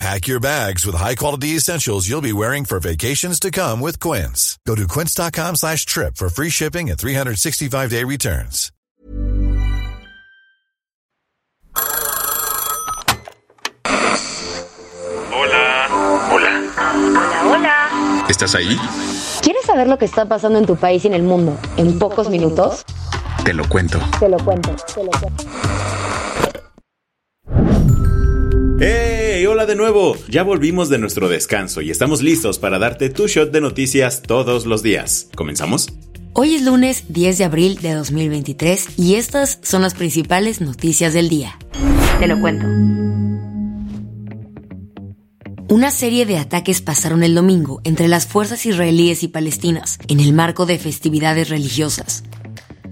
Pack your bags with high-quality essentials you'll be wearing for vacations to come with Quince. Go to quince.com slash trip for free shipping and 365-day returns. Hola. Hola. Hola, hola. ¿Estás ahí? ¿Quieres saber lo que está pasando en tu país y en el mundo en pocos minutos? Te lo cuento. Te lo cuento, te lo cuento. Hola de nuevo. Ya volvimos de nuestro descanso y estamos listos para darte tu shot de noticias todos los días. ¿Comenzamos? Hoy es lunes 10 de abril de 2023 y estas son las principales noticias del día. Te lo cuento. Una serie de ataques pasaron el domingo entre las fuerzas israelíes y palestinas en el marco de festividades religiosas.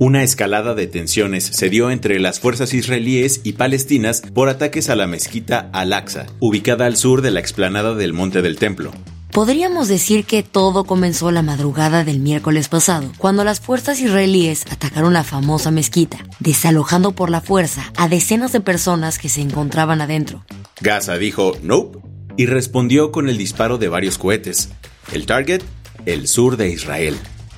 Una escalada de tensiones se dio entre las fuerzas israelíes y palestinas por ataques a la mezquita Al-Aqsa, ubicada al sur de la explanada del Monte del Templo. Podríamos decir que todo comenzó la madrugada del miércoles pasado, cuando las fuerzas israelíes atacaron la famosa mezquita, desalojando por la fuerza a decenas de personas que se encontraban adentro. Gaza dijo nope y respondió con el disparo de varios cohetes. El target, el sur de Israel.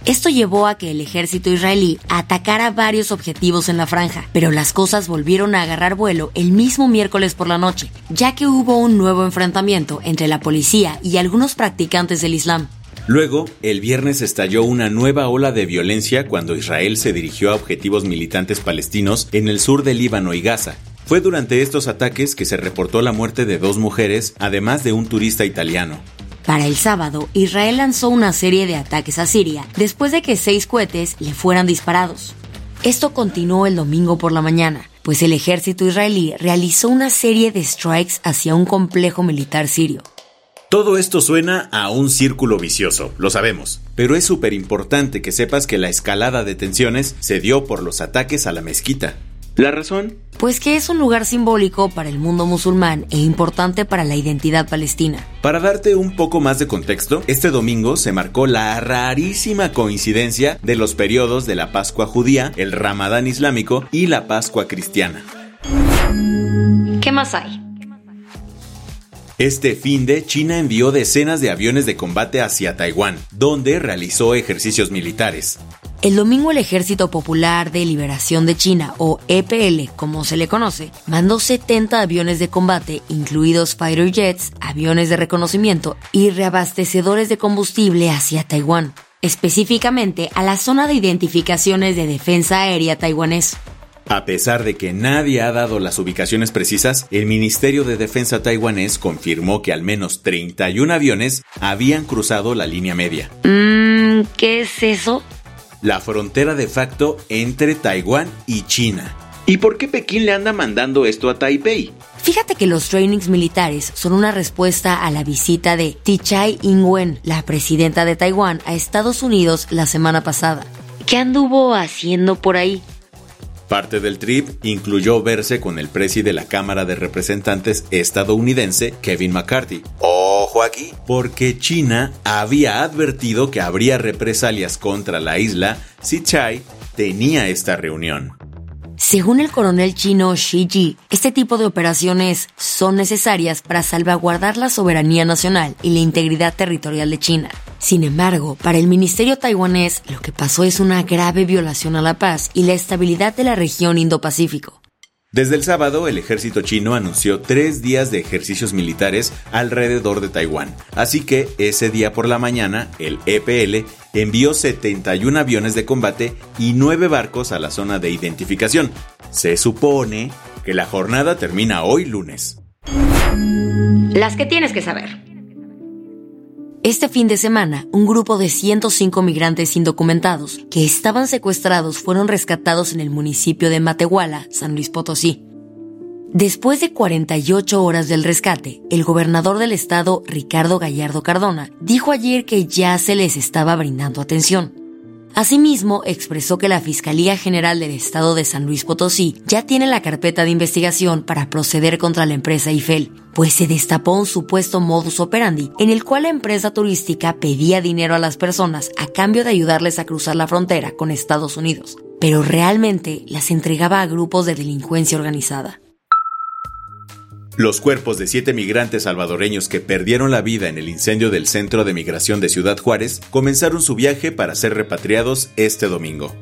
Esto llevó a que el ejército israelí atacara varios objetivos en la franja, pero las cosas volvieron a agarrar vuelo el mismo miércoles por la noche, ya que hubo un nuevo enfrentamiento entre la policía y algunos practicantes del Islam. Luego, el viernes estalló una nueva ola de violencia cuando Israel se dirigió a objetivos militantes palestinos en el sur de Líbano y Gaza. Fue durante estos ataques que se reportó la muerte de dos mujeres, además de un turista italiano. Para el sábado, Israel lanzó una serie de ataques a Siria después de que seis cohetes le fueran disparados. Esto continuó el domingo por la mañana, pues el ejército israelí realizó una serie de strikes hacia un complejo militar sirio. Todo esto suena a un círculo vicioso, lo sabemos, pero es súper importante que sepas que la escalada de tensiones se dio por los ataques a la mezquita. ¿La razón? Pues que es un lugar simbólico para el mundo musulmán e importante para la identidad palestina. Para darte un poco más de contexto, este domingo se marcó la rarísima coincidencia de los periodos de la Pascua judía, el Ramadán islámico y la Pascua cristiana. ¿Qué más hay? Este fin de China envió decenas de aviones de combate hacia Taiwán, donde realizó ejercicios militares. El domingo el Ejército Popular de Liberación de China, o EPL como se le conoce, mandó 70 aviones de combate, incluidos fighter jets, aviones de reconocimiento y reabastecedores de combustible hacia Taiwán, específicamente a la zona de identificaciones de defensa aérea taiwanés. A pesar de que nadie ha dado las ubicaciones precisas, el Ministerio de Defensa taiwanés confirmó que al menos 31 aviones habían cruzado la línea media. Mmm, ¿qué es eso? La frontera de facto entre Taiwán y China. ¿Y por qué Pekín le anda mandando esto a Taipei? Fíjate que los trainings militares son una respuesta a la visita de Tichai Ing-wen, la presidenta de Taiwán, a Estados Unidos la semana pasada. ¿Qué anduvo haciendo por ahí? Parte del trip incluyó verse con el presi de la Cámara de Representantes estadounidense, Kevin McCarthy. Ojo aquí, porque China había advertido que habría represalias contra la isla si Chai tenía esta reunión. Según el coronel chino Xi Ji, este tipo de operaciones son necesarias para salvaguardar la soberanía nacional y la integridad territorial de China. Sin embargo, para el ministerio taiwanés, lo que pasó es una grave violación a la paz y la estabilidad de la región Indo-Pacífico. Desde el sábado, el ejército chino anunció tres días de ejercicios militares alrededor de Taiwán. Así que ese día por la mañana, el EPL envió 71 aviones de combate y 9 barcos a la zona de identificación. Se supone que la jornada termina hoy lunes. Las que tienes que saber. Este fin de semana, un grupo de 105 migrantes indocumentados que estaban secuestrados fueron rescatados en el municipio de Matehuala, San Luis Potosí. Después de 48 horas del rescate, el gobernador del estado, Ricardo Gallardo Cardona, dijo ayer que ya se les estaba brindando atención. Asimismo, expresó que la Fiscalía General del Estado de San Luis Potosí ya tiene la carpeta de investigación para proceder contra la empresa Eiffel, pues se destapó un supuesto modus operandi en el cual la empresa turística pedía dinero a las personas a cambio de ayudarles a cruzar la frontera con Estados Unidos, pero realmente las entregaba a grupos de delincuencia organizada. Los cuerpos de siete migrantes salvadoreños que perdieron la vida en el incendio del Centro de Migración de Ciudad Juárez comenzaron su viaje para ser repatriados este domingo.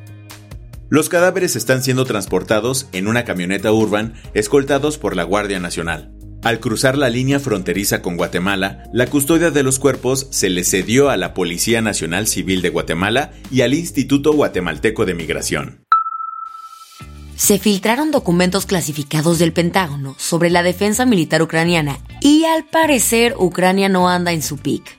Los cadáveres están siendo transportados en una camioneta urban escoltados por la Guardia Nacional. Al cruzar la línea fronteriza con Guatemala, la custodia de los cuerpos se le cedió a la Policía Nacional Civil de Guatemala y al Instituto Guatemalteco de Migración se filtraron documentos clasificados del Pentágono sobre la defensa militar ucraniana y al parecer Ucrania no anda en su pic.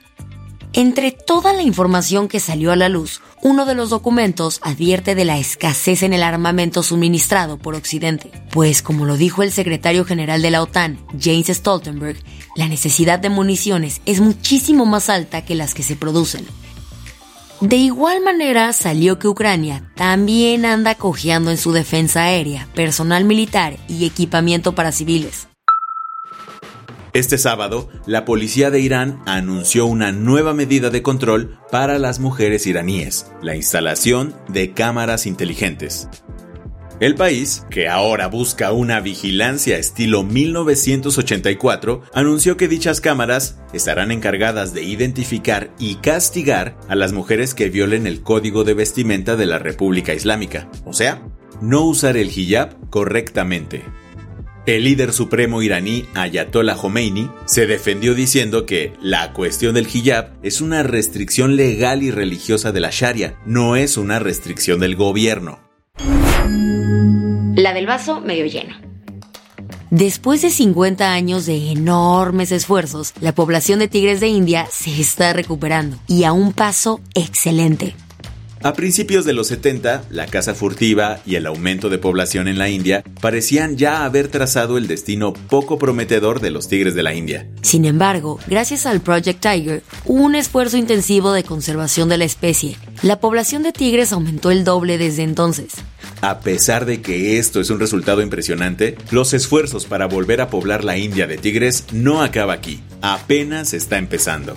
Entre toda la información que salió a la luz, uno de los documentos advierte de la escasez en el armamento suministrado por Occidente, pues como lo dijo el secretario general de la OTAN, James Stoltenberg, la necesidad de municiones es muchísimo más alta que las que se producen. De igual manera salió que Ucrania también anda cojeando en su defensa aérea, personal militar y equipamiento para civiles. Este sábado, la policía de Irán anunció una nueva medida de control para las mujeres iraníes, la instalación de cámaras inteligentes. El país, que ahora busca una vigilancia estilo 1984, anunció que dichas cámaras estarán encargadas de identificar y castigar a las mujeres que violen el código de vestimenta de la República Islámica, o sea, no usar el hijab correctamente. El líder supremo iraní Ayatollah Khomeini se defendió diciendo que la cuestión del hijab es una restricción legal y religiosa de la Sharia, no es una restricción del gobierno la del vaso medio lleno. Después de 50 años de enormes esfuerzos, la población de tigres de India se está recuperando y a un paso excelente. A principios de los 70, la caza furtiva y el aumento de población en la India parecían ya haber trazado el destino poco prometedor de los tigres de la India. Sin embargo, gracias al Project Tiger, hubo un esfuerzo intensivo de conservación de la especie. La población de tigres aumentó el doble desde entonces. A pesar de que esto es un resultado impresionante, los esfuerzos para volver a poblar la India de tigres no acaba aquí, apenas está empezando.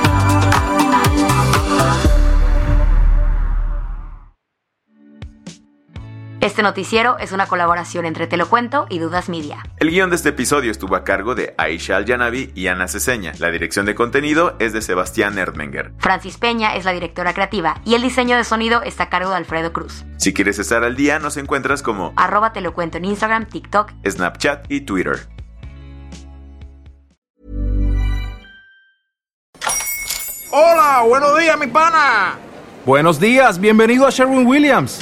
Este noticiero es una colaboración entre Te lo cuento y Dudas Media. El guion de este episodio estuvo a cargo de Aisha Al-Yanabi y Ana Ceseña. La dirección de contenido es de Sebastián Erdmenger. Francis Peña es la directora creativa y el diseño de sonido está a cargo de Alfredo Cruz. Si quieres estar al día, nos encuentras como arroba Te lo cuento en Instagram, TikTok, Snapchat y Twitter. Hola, buenos días, mi pana. Buenos días, bienvenido a Sherwin Williams.